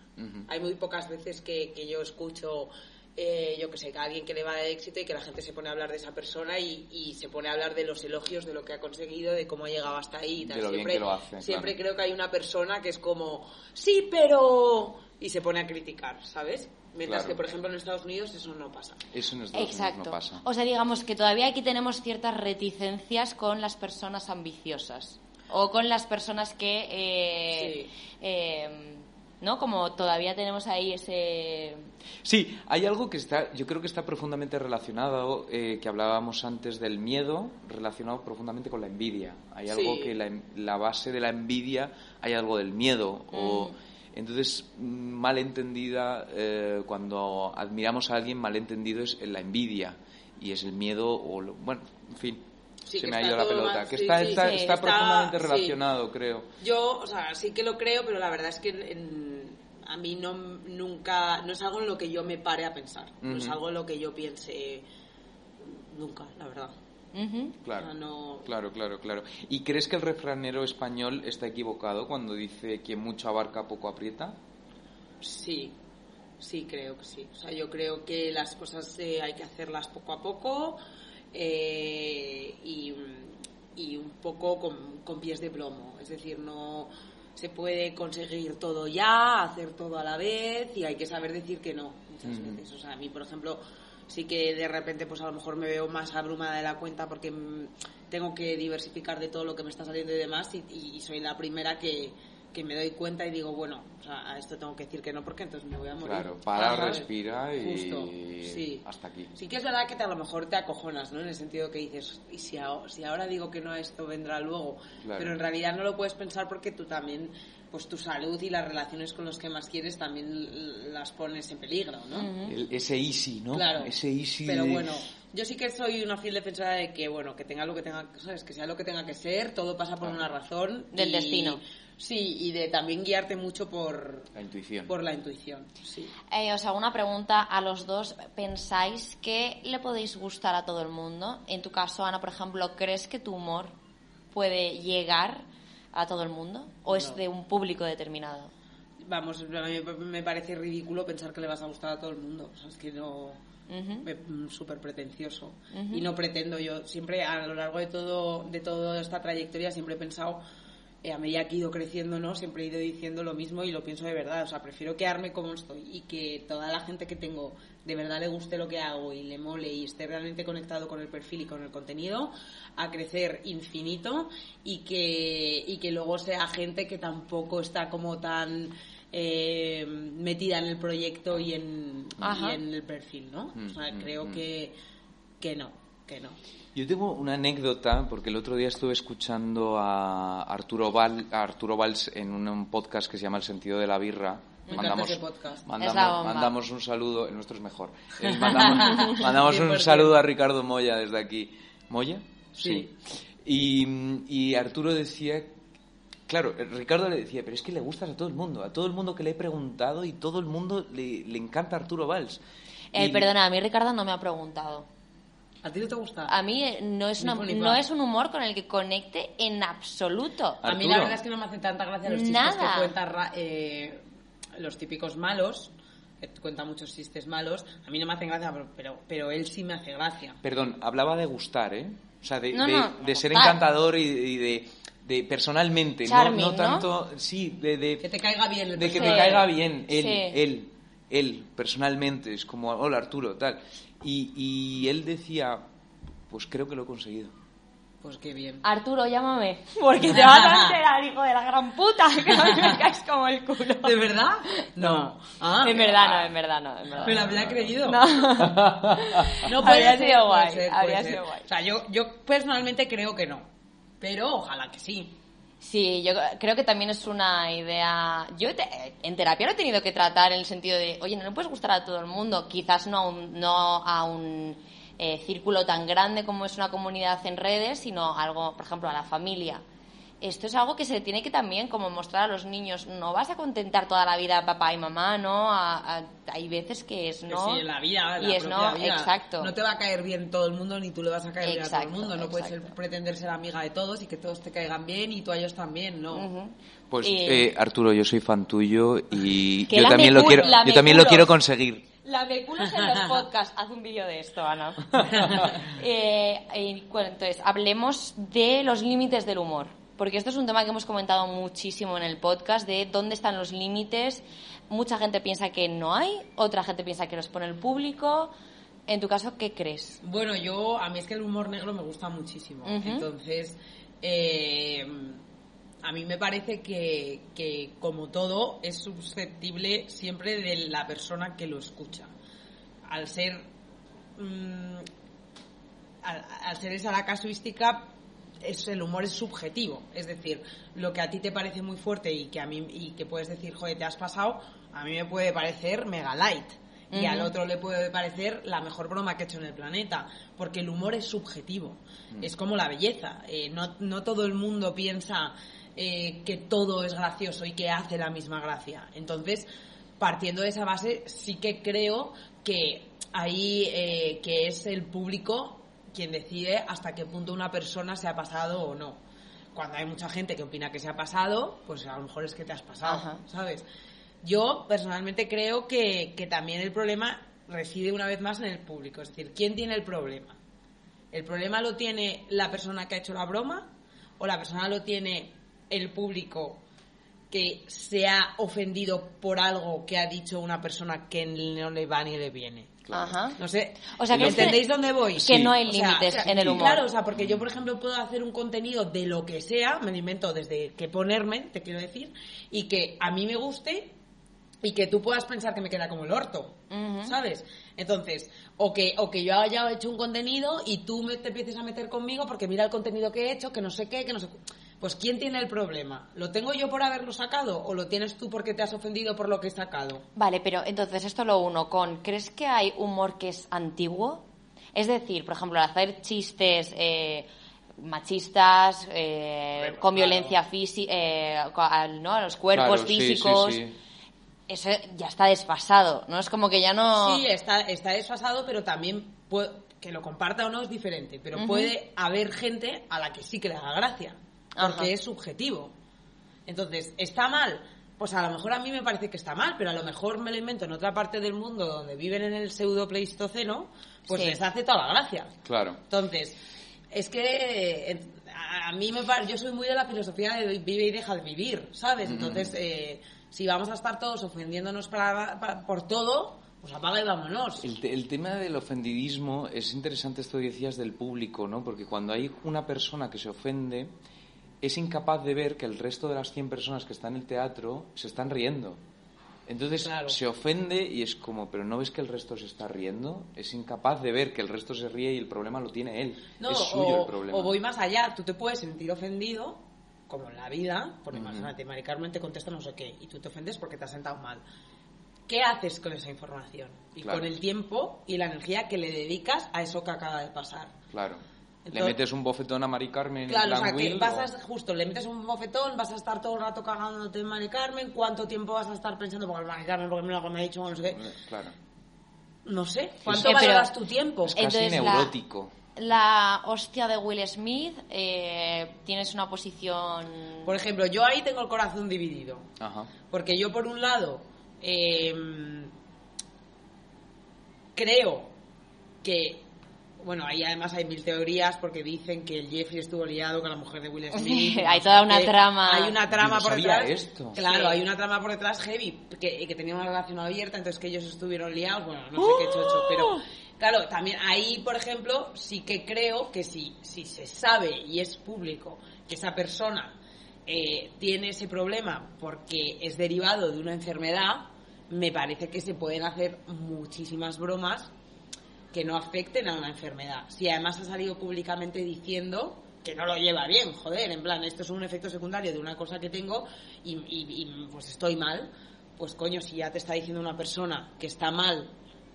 Hay muy pocas veces que, que yo escucho, eh, yo que sé, que a alguien que le va de éxito y que la gente se pone a hablar de esa persona y, y se pone a hablar de los elogios, de lo que ha conseguido, de cómo ha llegado hasta ahí. y tal. De lo bien siempre que lo hace, siempre claro. creo que hay una persona que es como, sí, pero... y se pone a criticar, ¿sabes? Mientras Claro. que, por ejemplo, en Estados Unidos eso no pasa. Eso en Estados Unidos Exacto. no pasa. O sea, digamos que todavía aquí tenemos ciertas reticencias con las personas ambiciosas o con las personas que, eh, eh, ¿no? Como todavía tenemos ahí ese... Sí, hay algo que está, yo creo que está profundamente relacionado, eh, que hablábamos antes del miedo, relacionado profundamente con la envidia. Hay algo Sí. que la, en- la base de la envidia, hay algo del miedo. O, Mm. entonces, mm, mal entendida, eh, cuando admiramos a alguien, mal entendido es la envidia. Y es el miedo, o lo- bueno, en fin, Sí, se me ha ido la pelota. más- que sí, está, sí, está, sí, está está- profundamente sí. relacionado, creo. Yo, o sea, sí que lo creo, pero la verdad es que en- a mí no nunca no es algo en lo que yo me pare a pensar, no es algo en lo que yo piense nunca, la verdad. Claro. No- Claro, claro, claro. ¿Y crees que el refranero español está equivocado cuando dice que mucho abarca, poco aprieta? Sí, sí creo que sí. O sea, yo creo que las cosas eh, hay que hacerlas poco a poco eh, y, y un poco con, con pies de plomo. Es decir, no se puede conseguir todo ya, hacer todo a la vez y hay que saber decir que no muchas veces. O sea, a mí, por ejemplo, sí que de repente pues a lo mejor me veo más abrumada de la cuenta porque mm, tengo que diversificar de todo lo que me está saliendo y demás y, y soy la primera que, que me doy cuenta y digo, bueno, o sea, a esto tengo que decir que no porque entonces me voy a morir. Claro, para, respira y Justo, sí. hasta aquí. Sí que es verdad que te, a lo mejor te acojonas, ¿no? En el sentido que dices, y si, ahora, si ahora digo que no a esto vendrá luego, Claro. pero en realidad no lo puedes pensar porque tú también, pues tu salud y las relaciones con los que más quieres también las pones en peligro, ¿no? El- ese easy, ¿no? Claro. Ese easy. Pero de- bueno, yo sí que soy una fiel defensora de que, bueno, que tenga lo que tenga, ¿sabes? Que sea lo que tenga que ser, todo pasa por una razón. Del y- destino. Sí, y de también guiarte mucho por, La intuición. por la intuición, sí. Eh, os hago una pregunta a los dos. ¿Pensáis que le podéis gustar a todo el mundo? En tu caso, Ana, por ejemplo, ¿crees que tu humor puede llegar a todo el mundo? ¿O es de un público determinado? Vamos, a mí me parece ridículo pensar que le vas a gustar a todo el mundo. O sea, es que no. Me- mm, súper pretencioso y no pretendo yo siempre a lo largo de todo de toda esta trayectoria siempre he pensado a medida que he ido creciendo, ¿no? Siempre he ido diciendo lo mismo y lo pienso de verdad. O sea, prefiero quedarme como estoy y que toda la gente que tengo de verdad le guste lo que hago y le mole y esté realmente conectado con el perfil y con el contenido, a crecer infinito y que, y que luego sea gente que tampoco está como tan eh, metida en el proyecto y en, y en el perfil, ¿no? O sea, Mm, creo mm, que, que no, que no. Yo tengo una anécdota, porque el otro día estuve escuchando a Arturo, Val, a Arturo Valls en un, un podcast que se llama El sentido de la birra. Me encanta ese podcast. mandamos, Es la bomba. mandamos un saludo, el nuestro es mejor. Eh, mandamos mandamos un 100%. saludo a Ricardo Moya desde aquí. ¿Moya? Sí. Y, y Arturo decía, claro, Ricardo le decía, pero es que le gustas a todo el mundo, a todo el mundo que le he preguntado y todo el mundo le, le encanta Arturo Valls. Eh, Y- perdona, a mí Ricardo no me ha preguntado. ¿A ti no te gusta? A mí eh, no es, una- no es un humor con el que conecte en absoluto. A mí la verdad es que no me hacen tanta gracia los chistes Nada. que cuenta Ra- eh, los típicos malos, que cuenta muchos chistes malos. A mí no me hacen gracia, pero, pero, pero él sí me hace gracia. Perdón, hablaba de gustar, ¿eh? O sea, de, No, de- no, de ser encantador y, y de, de personalmente, no, Charming, no ¿no? tanto, sí, de, de- Que te caiga bien el de que Sí. te caiga bien él, Sí. él, él, personalmente, es como, hola Arturo, tal. Y, y él decía, pues creo que lo he conseguido. Pues qué bien. Arturo, llámame. Porque te vas a enterar, hijo de la gran puta, que a mí me caes como el culo. ¿De verdad? No. Ah, en verdad no, en verdad no, en verdad. Me lo habría creído. No. No Habría ser, sido puede guay, ser, habría puede sido ser. guay. O sea, yo, yo personalmente creo que no. Pero ojalá que sí. Sí, yo creo que también es una idea. Yo te- en terapia lo he tenido que tratar en el sentido de, oye, no le puedes gustar a todo el mundo, quizás no a un, no a un eh, círculo tan grande como es una comunidad en redes, sino algo, por ejemplo, a la familia. Esto es algo que se tiene que también como mostrar a los niños. No vas a contentar toda la vida a papá y mamá, ¿no? A- a- hay veces que es Que no. sí, en la vida, y es no, vida. exacto. No te va a caer bien todo el mundo, ni tú le vas a caer bien a todo el mundo. No puedes ser- pretender ser amiga de todos y que todos te caigan bien y tú a ellos también, ¿no? Pues Y- eh, Arturo, yo soy fan tuyo y Que yo también lo quiero, yo también lo quiero conseguir. La de culos en los podcasts. Haz un vídeo de esto, Ana. Eh, eh, bueno, entonces, hablemos de los límites del humor. Porque esto es un tema que hemos comentado muchísimo en el podcast, de dónde están los límites. Mucha gente piensa que no hay, otra gente piensa que los pone el público. En tu caso, ¿qué crees? Bueno, yo, a mí es que el humor negro me gusta muchísimo. Entonces, eh, a mí me parece que, que, como todo, es susceptible siempre de la persona que lo escucha. Al ser. mm, al, al ser esa la casuística, es, el humor es subjetivo. Es decir, lo que a ti te parece muy fuerte y que a mí y que puedes decir, joder, te has pasado, a mí me puede parecer mega light. Y al otro le puede parecer la mejor broma que he hecho en el planeta. Porque el humor es subjetivo. Es como la belleza. Eh, no, no todo el mundo piensa eh, que todo es gracioso y que hace la misma gracia. Entonces, partiendo de esa base, sí que creo que ahí eh, que es el público quien decide hasta qué punto una persona se ha pasado o no. Cuando hay mucha gente que opina que se ha pasado, pues a lo mejor es que te has pasado, Ajá. ¿sabes? Yo personalmente creo que, que también el problema reside una vez más en el público. Es decir, ¿quién tiene el problema? ¿El problema lo tiene la persona que ha hecho la broma? ¿O la persona lo tiene el público que se ha ofendido por algo que ha dicho una persona que no le va ni le viene? Ajá. No sé, O sea, que ¿entendéis dónde voy? que Sí. no hay O sea, límites o sea, en el humor. Claro, o sea, porque yo, por ejemplo, puedo hacer un contenido de lo que sea, me lo invento desde que ponerme, te quiero decir, y que a mí me guste y que tú puedas pensar que me queda como el orto. ¿sabes? Entonces, o que, o que yo haya hecho un contenido y tú me, te empieces a meter conmigo porque mira el contenido que he hecho, que no sé qué, que no sé cu- Pues ¿quién tiene el problema? ¿Lo tengo yo por haberlo sacado o lo tienes tú porque te has ofendido por lo que he sacado? Vale, pero entonces esto lo uno con, ¿crees que hay humor que es antiguo? Es decir, por ejemplo, al hacer chistes eh, machistas, eh, con claro. violencia física, ¿no? a los cuerpos Claro, sí, sí, físicos, sí. eso ya está desfasado, ¿no? Es como que ya no... Sí, está, está desfasado, pero también puede- que lo comparta o no es diferente. Pero puede haber gente a la que sí que le haga gracia, porque Ajá. es subjetivo. Entonces, ¿está mal? Pues a lo mejor a mí me parece que está mal, pero a lo mejor me lo invento en otra parte del mundo donde viven en el pseudo pleistoceno, pues Sí. les hace toda la gracia. Claro. Entonces, es que a, mí me parece, yo soy muy de la filosofía de vive y deja de vivir, ¿sabes? Entonces, eh, si vamos a estar todos ofendiéndonos para, para- por todo, pues apaga y vámonos. El, el tema del ofendidismo es interesante esto que decías del público, ¿no? Porque cuando hay una persona que se ofende, es incapaz de ver que el resto de las 100 personas que están en el teatro se están riendo. Entonces Claro. se ofende y es como, pero ¿no ves que el resto se está riendo? Es incapaz de ver que el resto se ríe y el problema lo tiene él. No, es suyo o, el problema. o voy más allá, tú te puedes sentir ofendido, como en la vida, por imagínate, Mari Carmen te contesta no sé qué, y tú te ofendes porque te has sentado mal. ¿Qué haces con esa información? Y Claro. con el tiempo y la energía que le dedicas a eso que acaba de pasar. Claro. Le metes un bofetón a Mari Carmen Claro, o sea, que Will, vas o- a, justo, le metes un bofetón, vas a estar todo el rato cagándote en Mari Carmen, ¿cuánto tiempo vas a estar pensando, porque Mari Carmen, porque me lo me ha dicho, no sé qué? Claro. No sé, ¿cuánto Eh, pero- valoras tu tiempo? Es casi Entonces, la- neurótico. La hostia de Will Smith, eh, tienes una posición... Por ejemplo, yo ahí tengo el corazón dividido. Ajá. Porque yo, por un lado, eh, creo que. Bueno, ahí además hay mil teorías porque dicen que el Jeffrey estuvo liado con la mujer de Will Smith. Hay no toda una trama. Hay una trama Yo por sabía detrás. esto. Claro, Sí. hay una trama por detrás heavy que, que tenía una relación abierta, entonces que ellos estuvieron liados. Bueno, no sé qué chocho, pero. Claro, también ahí, por ejemplo, sí que creo que si, si se sabe y es público que esa persona eh, tiene ese problema porque es derivado de una enfermedad, me parece que se pueden hacer muchísimas bromas que no afecten a una enfermedad. Si además ha salido públicamente diciendo que no lo lleva bien, joder, en plan, esto es un efecto secundario de una cosa que tengo y, y- y, pues estoy mal, pues coño, si ya te está diciendo una persona que está mal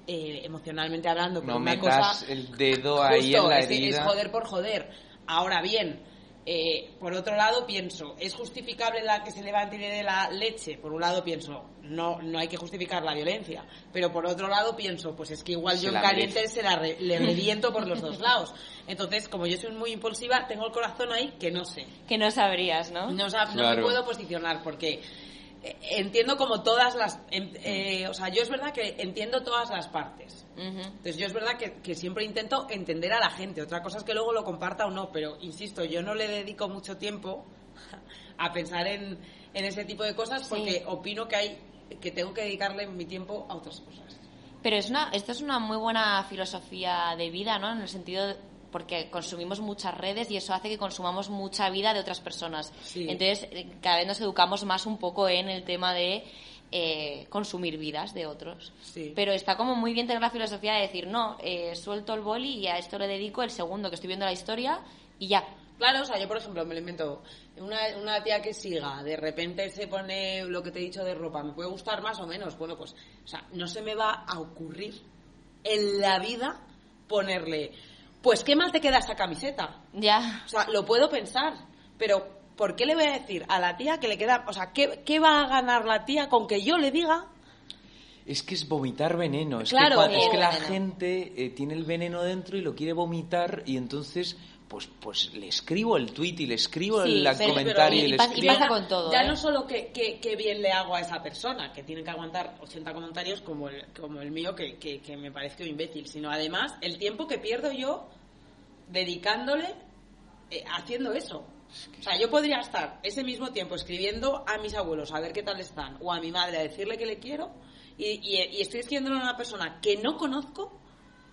eh, emocionalmente hablando No una metas cosa el dedo ahí en la es- es, herida. joder por joder. Ahora bien, eh, por otro lado pienso, ¿es justificable la que se levante y le dé la leche? Por un lado pienso, no, no hay que justificar la violencia. Pero por otro lado pienso, pues es que igual Se yo en caliente merece. se la re- le reviento por los dos lados. Entonces, como yo soy muy impulsiva, tengo el corazón ahí que no sé. Que no sabrías, ¿no? No, sab- no me puedo posicionar porque entiendo como todas las... em- eh, o sea, yo es verdad que entiendo todas las partes. Entonces yo es verdad que, que siempre intento entender a la gente. Otra cosa es que luego lo comparta o no, pero insisto, yo no le dedico mucho tiempo a pensar en, en ese tipo de cosas porque Sí. opino que hay que tengo que dedicarle mi tiempo a otras cosas. Pero es una, esto es una muy buena filosofía de vida, ¿no? En el sentido de- porque consumimos muchas redes y eso hace que consumamos mucha vida de otras personas. Sí. Entonces, eh, cada vez nos educamos más un poco en el tema de eh, consumir vidas de otros. Sí. Pero está como muy bien tener la filosofía de decir, no, eh, suelto el boli y a esto le dedico el segundo que estoy viendo la historia y ya. Claro, o sea, yo por ejemplo me lo invento. Una, una tía que siga, de repente se pone lo que te he dicho de ropa, ¿me puede gustar más o menos? Bueno, pues, o sea, no se me va a ocurrir en la vida ponerle, pues qué mal te queda esa camiseta. Ya. O sea, lo puedo pensar, pero ¿por qué le voy a decir a la tía que le queda, o sea, qué, qué va a ganar la tía con que yo le diga? Es que es vomitar veneno. Es Claro, que, cua- es que la veneno. gente eh, tiene el veneno dentro y lo quiere vomitar y entonces pues pues le escribo el tweet y le escribo Sí, el pero- comentario pero- y, y le y escribo... pasa con todo, Ya ¿eh? no solo que, que- que bien le hago a esa persona, que tiene que aguantar 80 comentarios como el, como el mío, que, que, que me parece un imbécil, sino además el tiempo que pierdo yo dedicándole eh, haciendo eso. O sea, yo podría estar ese mismo tiempo escribiendo a mis abuelos a ver qué tal están, o a mi madre a decirle que le quiero, y, y- y estoy escribiéndole a una persona que no conozco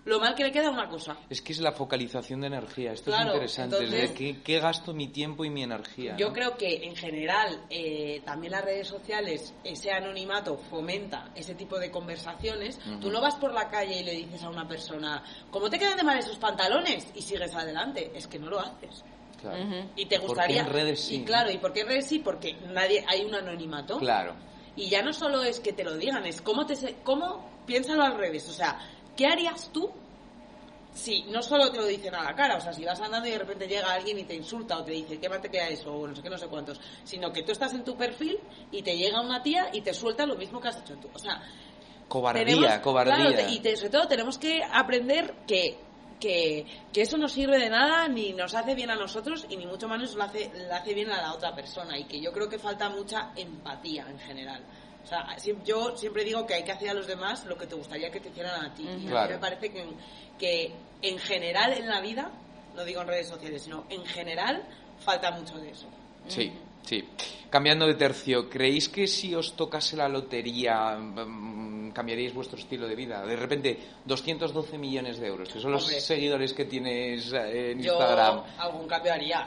lo mal que le queda una cosa. Es que es la focalización de energía. Esto Claro, es interesante. entonces- qué, qué gasto mi tiempo y mi energía. Yo ¿no? creo que en general eh, también las redes sociales, ese anonimato fomenta ese tipo de conversaciones. Tú no vas por la calle y le dices a una persona, ¿cómo te quedan de mal esos pantalones? Y sigues adelante. Es que no lo haces. Claro. Ujú. Y te Porque gustaría. en redes sí, Y claro, ¿y por qué en redes sí? Porque nadie hay un anonimato. Claro. Y ya no solo es que te lo digan, es cómo te se- cómo piénsalo al revés, o sea, ¿qué harías tú si no solo te lo dicen a la cara, o sea, si vas andando y de repente llega alguien y te insulta o te dice, ¿qué más te queda eso? o no sé qué, no sé cuántos, sino que tú estás en tu perfil y te llega una tía y te suelta lo mismo que has hecho tú, o sea, Cobardía, tenemos- cobardía. claro, y te- sobre todo tenemos que aprender que, que, que eso no sirve de nada, ni nos hace bien a nosotros y ni mucho menos lo hace, le hace bien a la otra persona. Y que yo creo que falta mucha empatía en general. O sea, yo siempre digo que hay que hacer a los demás lo que te gustaría que te hicieran a ti. Y a mí me parece que, en- que en general en la vida, no digo en redes sociales, sino en general, falta mucho de eso. Sí, sí. Cambiando de tercio, ¿creéis que si os tocase la lotería mm, cambiaríais vuestro estilo de vida? De repente, 212 millones de euros, que son los seguidores que tienes eh, en Yo Instagram. algún.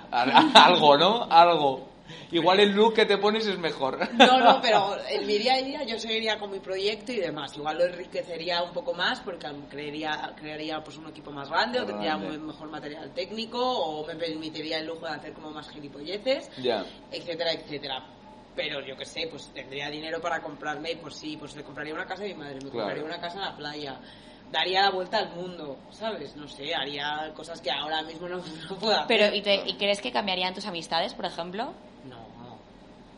Al- Algo, ¿no? Algo. Igual el look que te pones es mejor. No, no, pero en mi día a día yo seguiría con mi proyecto y demás. Igual lo enriquecería un poco más porque crearía, crearía pues un equipo más grande o tendría grande. un mejor material técnico o me permitiría el lujo de hacer como más gilipolleces, etcétera, etcétera. Pero yo qué sé, pues tendría dinero para comprarme, pues sí, pues le compraría una casa a mi madre, me Claro. compraría una casa en la playa, daría la vuelta al mundo, ¿sabes? No sé, haría cosas que ahora mismo no, no puedo hacer. Pero, ¿y, te- ¿y crees que cambiarían tus amistades, por ejemplo?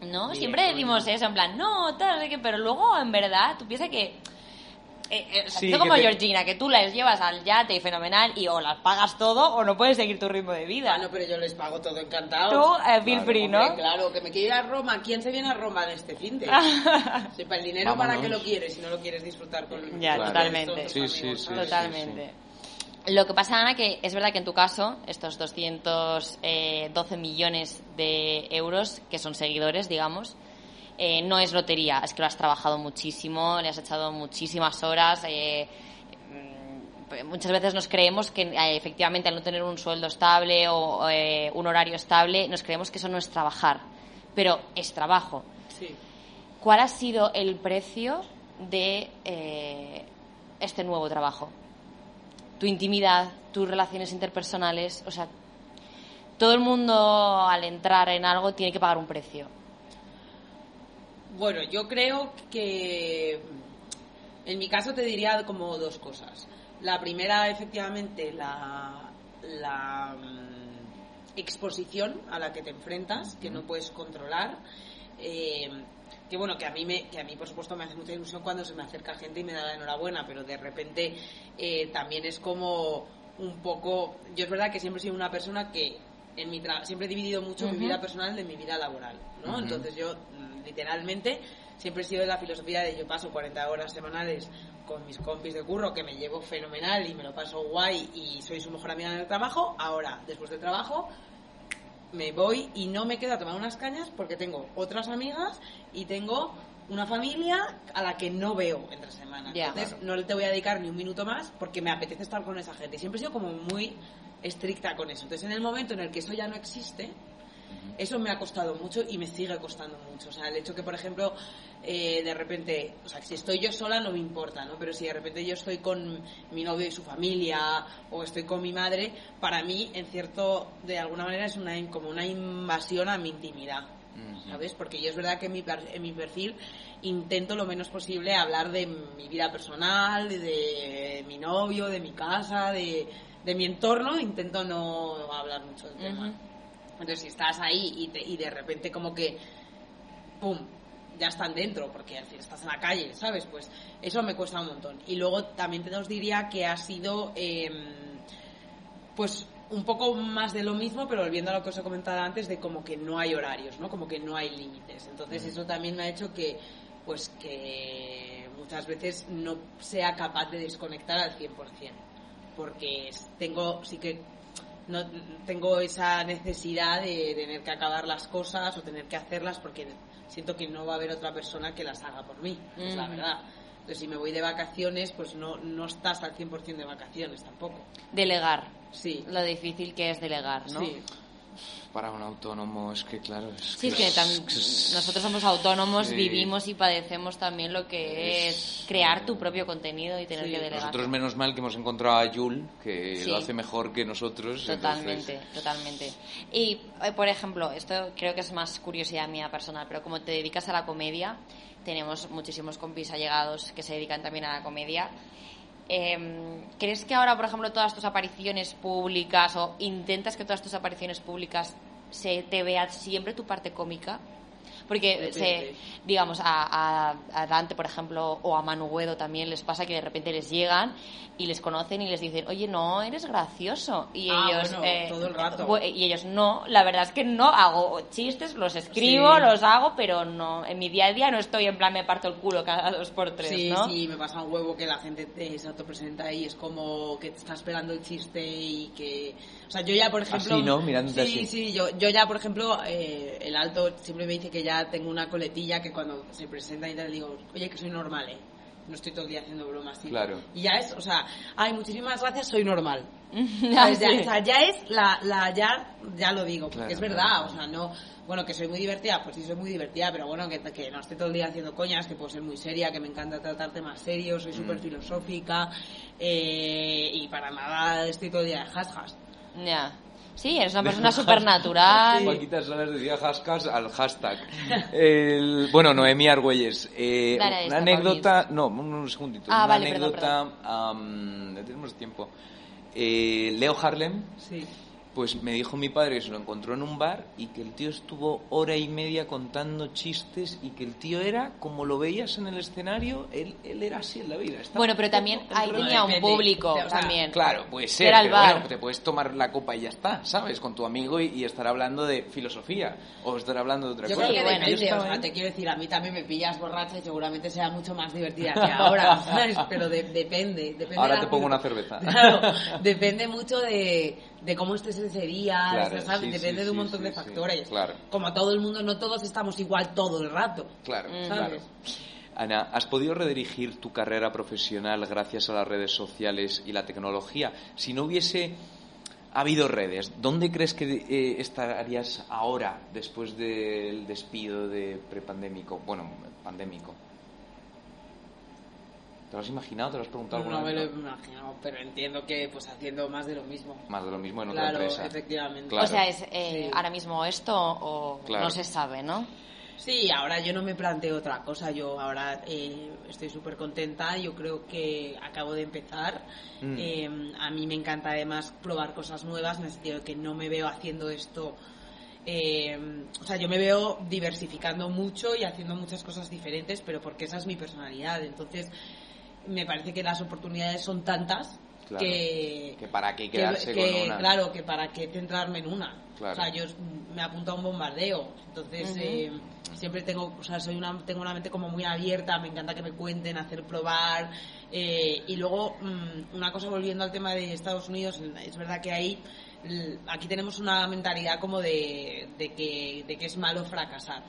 No. Bien, Siempre decimos eso, en plan, no, tal, no sé qué, pero luego, en verdad, tú piensas que... Eh, eh, Sí, que como te- Georgina, que tú las llevas al yate y fenomenal y o las pagas todo o no puedes seguir tu ritmo de vida. Bueno, pero yo les pago todo encantado. Tú, eh, feel Claro, free, ¿no? Hombre, claro, que me quiero ir a Roma. ¿Quién se viene a Roma en este fin de? Sí, para el dinero, ¿para Vámonos. qué lo quieres si no lo quieres disfrutar con Ya, con totalmente. Sí, sí, sí. Totalmente. Lo que pasa, Ana, que es verdad que en tu caso, estos 212 millones de euros, que son seguidores, digamos, eh, no es lotería, es que lo has trabajado muchísimo, le has echado muchísimas horas. eh, mm, muchas veces nos creemos que eh, efectivamente al no tener un sueldo estable o eh, un horario estable, nos creemos que eso no es trabajar, pero es trabajo. Sí. ¿Cuál ha sido el precio de eh, este nuevo trabajo? Tu intimidad, tus relaciones interpersonales, o sea, todo el mundo al entrar en algo tiene que pagar un precio. Bueno, yo creo que en mi caso te diría como dos cosas. La primera, efectivamente, la, mm, exposición a la que te enfrentas, que no puedes controlar. eh, que bueno, que a mí me, que a mí por supuesto me hace mucha ilusión cuando se me acerca gente y me da la enhorabuena, pero de repente eh, también es como un poco, yo es verdad que siempre he sido una persona que en mi tra- siempre he dividido mucho mi vida personal de mi vida laboral, ¿no? Entonces yo literalmente siempre he sido de la filosofía de yo paso 40 horas semanales con mis compis de curro que me llevo fenomenal y me lo paso guay y soy su mejor amiga en el trabajo. Ahora, después del trabajo, me voy y no me quedo a tomar unas cañas porque tengo otras amigas y tengo una familia a la que no veo entre semanas. Entonces no te voy a dedicar ni un minuto más porque me apetece estar con esa gente. Y siempre he sido como muy estricta con eso. Entonces en el momento en el que eso ya no existe, eso me ha costado mucho y me sigue costando mucho. O sea, el hecho que, por ejemplo, eh, de repente, o sea, si estoy yo sola no me importa, ¿no? Pero si de repente yo estoy con mi novio y su familia o estoy con mi madre, para mí, en cierto, de alguna manera es una, como una invasión a mi intimidad. ¿Sabes? Porque yo es verdad que en mi, en mi perfil intento lo menos posible hablar de mi vida personal, de mi novio, de mi casa, de, de mi entorno. Intento no hablar mucho del tema. Entonces, si estás ahí y, te- y de repente como que, ¡pum!, ya están dentro, porque al fin estás en la calle, ¿sabes? Pues eso me cuesta un montón. Y luego también te os diría que ha sido, em, pues, un poco más de lo mismo, pero volviendo a lo que os he comentado antes, de como que no hay horarios, ¿no? Como que no hay límites. Entonces, eso también me ha hecho que, pues, que muchas veces no sea capaz de desconectar al 100%. Porque tengo, sí que no tengo esa necesidad de tener que acabar las cosas o tener que hacerlas porque siento que no va a haber otra persona que las haga por mí, es la Ujú. verdad. Entonces, si me voy de vacaciones, pues no, no estás al 100% de vacaciones tampoco. Delegar. Sí, Lo difícil que es delegar, ¿no? sí. Para un autónomo es que, claro... Es Sí, es que tam- nosotros somos autónomos, Sí. vivimos y padecemos también lo que es crear tu propio contenido y tener Sí, que delegar. Nosotros menos mal que hemos encontrado a Yul, que Sí. lo hace mejor que nosotros. Totalmente, entonces- totalmente. Y, eh, por ejemplo, esto creo que es más curiosidad mía personal, pero como te dedicas a la comedia, tenemos muchísimos compis allegados que se dedican también a la comedia. Em, ¿Crees que ahora, por ejemplo, todas tus apariciones públicas o intentas que todas tus apariciones públicas se te vea siempre tu parte cómica? Porque, se, digamos, a, a, a Dante, por ejemplo, o a Manu Guedo también les pasa que de repente les llegan y les conocen y les dicen, oye, no, eres gracioso. Y Ah, ellos, bueno, eh, todo el rato. Y ellos, no, la verdad es que no hago chistes, los escribo, Sí. los hago, pero no, en mi día a día no estoy en plan me parto el culo cada dos por tres, Sí, ¿no? sí, me pasa un huevo que la gente te, se autopresenta y es como que te está esperando el chiste y que... O sea, yo ya, por ejemplo... Así, ¿no? Mirándote sí, así. Sí, yo, yo ya, por ejemplo, eh, el alto siempre me dice que ya tengo una coletilla que cuando se presenta y tal le digo, oye, que soy normal, ¿eh? No estoy todo el día haciendo bromas. tío". Claro. Y ya es, o sea, ay, muchísimas gracias, soy normal. ¿Sabes? Ya, sí. o sea, ya es la, la ya, ya lo digo, porque Claro, es verdad, claro, o sea, no, bueno, que soy muy divertida, pues sí soy muy divertida, pero bueno, que, que no esté todo el día haciendo coñas, que puedo ser muy seria, que me encanta tratar temas serios, soy súper filosófica, eh, y para nada estoy todo el día de hasjas. Ya. Sí, eres una persona súper natural. Paquita Salas decía hashtag al hashtag. El- bueno, Noemí Argüelles. eh, Dale, una esta, anécdota. No, un, un segundito. Ah, una vale, perdón, anécdota. am, ya tenemos tiempo. Eh, Leo Harlem. Sí. Pues me dijo mi padre que se lo encontró en un bar y que el tío estuvo hora y media contando chistes y que el tío era, como lo veías en el escenario, él, él era así en la vida. estaba Bueno, pero también ahí tenía un público O sea, también. Claro, puede ser, Era el pero bar. bueno, te puedes tomar la copa y ya está, ¿sabes? Con tu amigo y, y estar hablando de filosofía o estar hablando de otra Yo cosa. creo que bueno, depende, yo o estaba sea, ahí. te quiero decir, a mí también me pillas borracha y seguramente sea mucho más divertida que ahora, ¿sabes? Pero de- depende, depende. Ahora de te la- pongo una cerveza. Claro, depende mucho de, de cómo estés ese día, Claro, ¿sabes? sí, depende sí, de un montón sí, de factores. claro. Como todo el mundo, no todos estamos igual todo el rato. Claro, claro. ¿Sabes? Ana, ¿has podido redirigir tu carrera profesional gracias a las redes sociales y la tecnología? Si no hubiese habido redes, ¿dónde crees que eh, estarías ahora después del despido de prepandémico? Bueno, pandémico. ¿Te lo has imaginado? ¿Te lo has preguntado No alguna me lo he vez? imaginado, pero entiendo que pues haciendo más de lo mismo. Más de lo mismo en otra Claro, empresa. efectivamente. Claro. O sea, es eh, Sí. ahora mismo esto o Claro. no se sabe, ¿no? Sí, ahora yo no me planteo otra cosa. Yo ahora eh, estoy súper contenta. Yo creo que acabo de empezar. Mm. Eh, a mí me encanta además probar cosas nuevas, en el sentido de que no me veo haciendo esto. eh, o sea, yo me veo diversificando mucho y haciendo muchas cosas diferentes, pero porque esa es mi personalidad. Entonces, me parece que las oportunidades son tantas Claro. que, Que para qué que- quedarse que, con una. Claro, que para qué centrarme en una. Claro. O sea, yo me apunto a un bombardeo. Entonces, eh, siempre tengo, o sea, soy una, tengo una mente como muy abierta, me encanta que me cuenten, hacer probar. eh, y luego, mm, una cosa volviendo al tema de Estados Unidos, es verdad que ahí, l- aquí tenemos una mentalidad como de, de, que, de que es malo fracasar.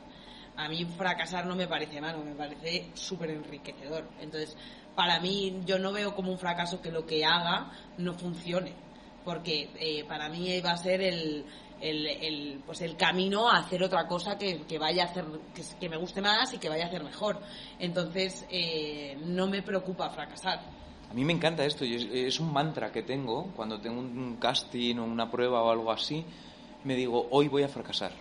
A mí fracasar no me parece malo, me parece súper enriquecedor. Entonces, para mí, yo no veo como un fracaso que lo que haga no funcione. Porque eh, para mí va a ser el, el, pues el camino a hacer otra cosa que, que vaya a hacer, que, me guste más y que vaya a hacer mejor. Entonces, eh, no me preocupa fracasar. A mí me encanta esto y es, un mantra que tengo cuando tengo un casting o una prueba o algo así. Me digo, hoy voy a fracasar,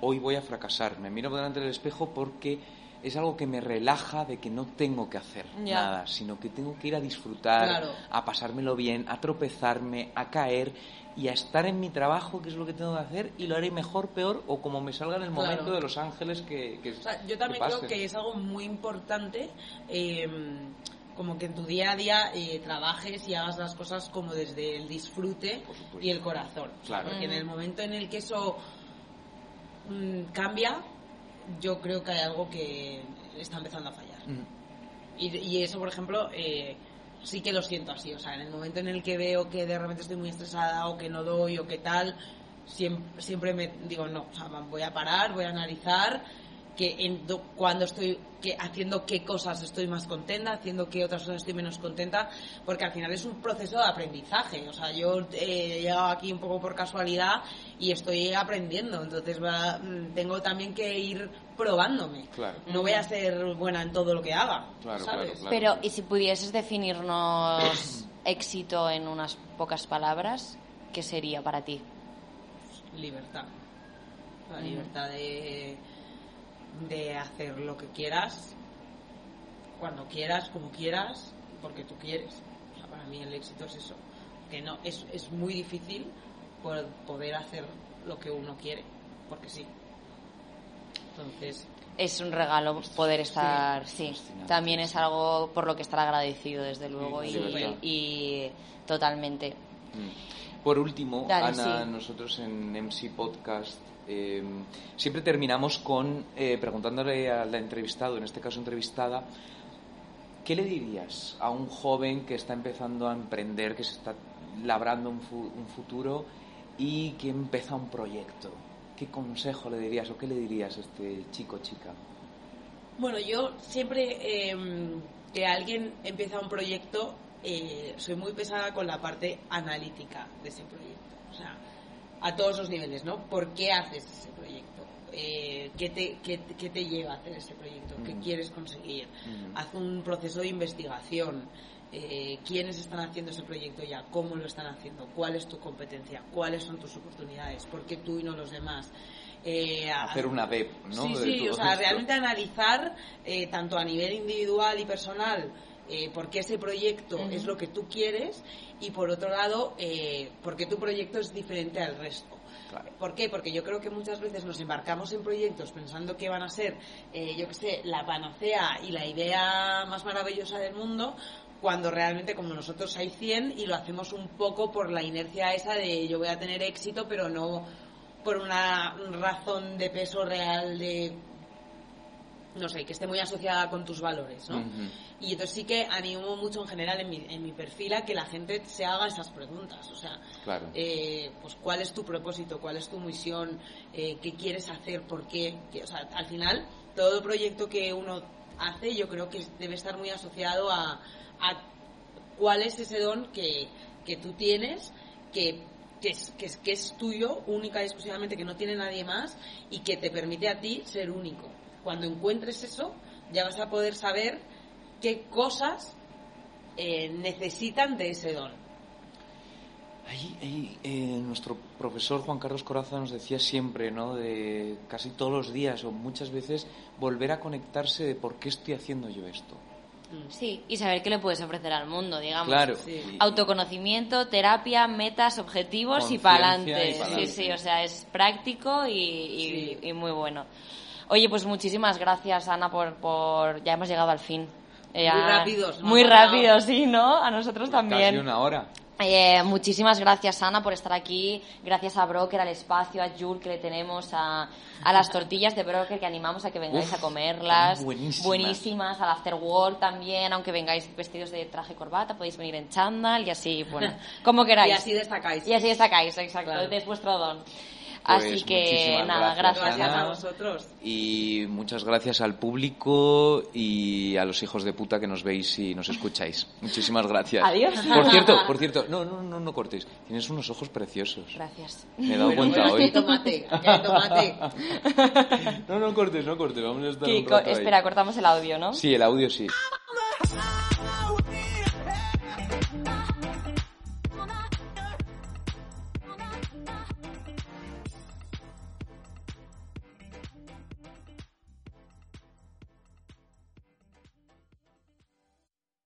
hoy voy a fracasar. Me miro delante del espejo porque es algo que me relaja de que no tengo que hacer Ya. nada, sino que tengo que ir a disfrutar, Claro. a pasármelo bien, a tropezarme, a caer y a estar en mi trabajo, que es lo que tengo que hacer, y lo haré mejor, peor o como me salga en el Claro. momento de Los Ángeles que, que O sea, yo también creo pase. que es algo muy importante, eh, como que en tu día a día eh, trabajes y hagas las cosas como desde el disfrute y el corazón. Claro. Porque en el momento en el que eso mm, cambia, yo creo que hay algo que está empezando a fallar. Mm. Y, y eso, por ejemplo, eh, sí que lo siento así. O sea, en el momento en el que veo que de repente estoy muy estresada o que no doy o que tal, siempre, siempre me digo, no, o sea, voy a parar, voy a analizar que en do- cuando estoy que, haciendo qué cosas estoy más contenta, haciendo qué otras cosas estoy menos contenta, porque al final es un proceso de aprendizaje. O sea, yo eh, he llegado aquí un poco por casualidad y estoy aprendiendo. Entonces va- mm, tengo también que ir probándome. Claro. No voy a ser buena en todo lo que haga. Claro, ¿sabes? claro, claro. Pero, ¿y si pudieses definirnos éxito en unas pocas palabras, qué sería para ti? libertad. La libertad de, de hacer lo que quieras, cuando quieras, como quieras, porque tú quieres. O sea, para mí el éxito es eso. Que no, es, es muy difícil por poder hacer lo que uno quiere, porque sí. Entonces, es un regalo poder estar, sí, también es algo por lo que estar agradecido desde luego y, y, totalmente. Mm. Por último, Ana, nosotros en MC Podcast eh, siempre terminamos con eh, preguntándole al entrevistado, en este caso entrevistada, ¿qué le dirías a un joven que está empezando a emprender, que se está labrando un, un futuro y que empieza un proyecto? ¿Qué consejo le dirías o qué le dirías a este chico chica? Bueno, yo siempre em, que alguien empieza un proyecto, eh, soy muy pesada con la parte analítica de ese proyecto. O sea, a todos los niveles, ¿no? ¿Por qué haces ese proyecto? Eh, ¿qué, te, qué, te, lleva a hacer ese proyecto? ¿Qué mm. quieres conseguir? Mm. Haz un proceso de investigación. Eh, quiénes están haciendo ese proyecto ya, cómo lo están haciendo, cuál es tu competencia, cuáles son tus oportunidades, por qué tú y no los demás. Eh, hacer una web, ¿no? Sí, sí, o sea, realmente analizar eh, tanto a nivel individual y personal eh, por qué ese proyecto es lo que tú quieres y por otro lado, eh, por qué tu proyecto es diferente al resto. ¿Por qué? Porque yo creo que muchas veces nos embarcamos en proyectos pensando que van a ser, yo qué sé, la panacea y la idea más maravillosa del mundo, cuando realmente como nosotros hay 100 y lo hacemos un poco por la inercia esa de yo voy a tener éxito, pero no por una razón de peso real de no sé, que esté muy asociada con tus valores, ¿no? Y entonces sí que animo mucho en general en mi, en mi perfil a que la gente se haga esas preguntas, o sea, eh, pues cuál es tu propósito, cuál es tu misión, eh, qué quieres hacer, por qué, o sea, al final todo proyecto que uno hace yo creo que debe estar muy asociado a, a cuál es ese don que, que tú tienes, que que es, que es, que es tuyo, única y exclusivamente, que no tiene nadie más y que te permite a ti ser único. Cuando encuentres eso, ya vas a poder saber qué cosas eh, necesitan de ese don. Ahí, eh, nuestro profesor Juan Carlos Coraza nos decía siempre, ¿no? De casi todos los días o muchas veces volver a conectarse de por qué estoy haciendo yo esto. Mm. Sí, y saber qué le puedes ofrecer al mundo, digamos. Claro. Autoconocimiento, terapia, metas, objetivos y para adelante. Sí, sí, o sea, es práctico y, muy bueno. Oye, pues muchísimas gracias, Ana, por, por... ya hemos llegado al fin. muy rápidos. Muy rápido, sí, ¿no? A nosotros también. Casi una hora. Eh, muchísimas gracias, Ana, por estar aquí. Gracias a Broker, al espacio, a Jul que le tenemos, a, a las tortillas de Broker que animamos a que vengáis a comerlas. Buenísimas. buenísimas. Al Afterwork también, aunque vengáis vestidos de traje y corbata, podéis venir en chándal y así, bueno, como queráis. y así destacáis. Y así destacáis, exacto. Es vuestro don. Pues Así que nada, gracias, a vosotros. Y muchas gracias al público y a los hijos de puta que nos veis y nos escucháis. Muchísimas gracias. Adiós. Por cierto, por cierto, no, no, no, no cortes. Tienes unos ojos preciosos. Gracias. Me he dado cuenta hoy. Hay tomate, tomate. no, no cortes, no cortes. Vamos a estar un rato Espera, cortamos el audio, ¿no? Sí, el audio sí.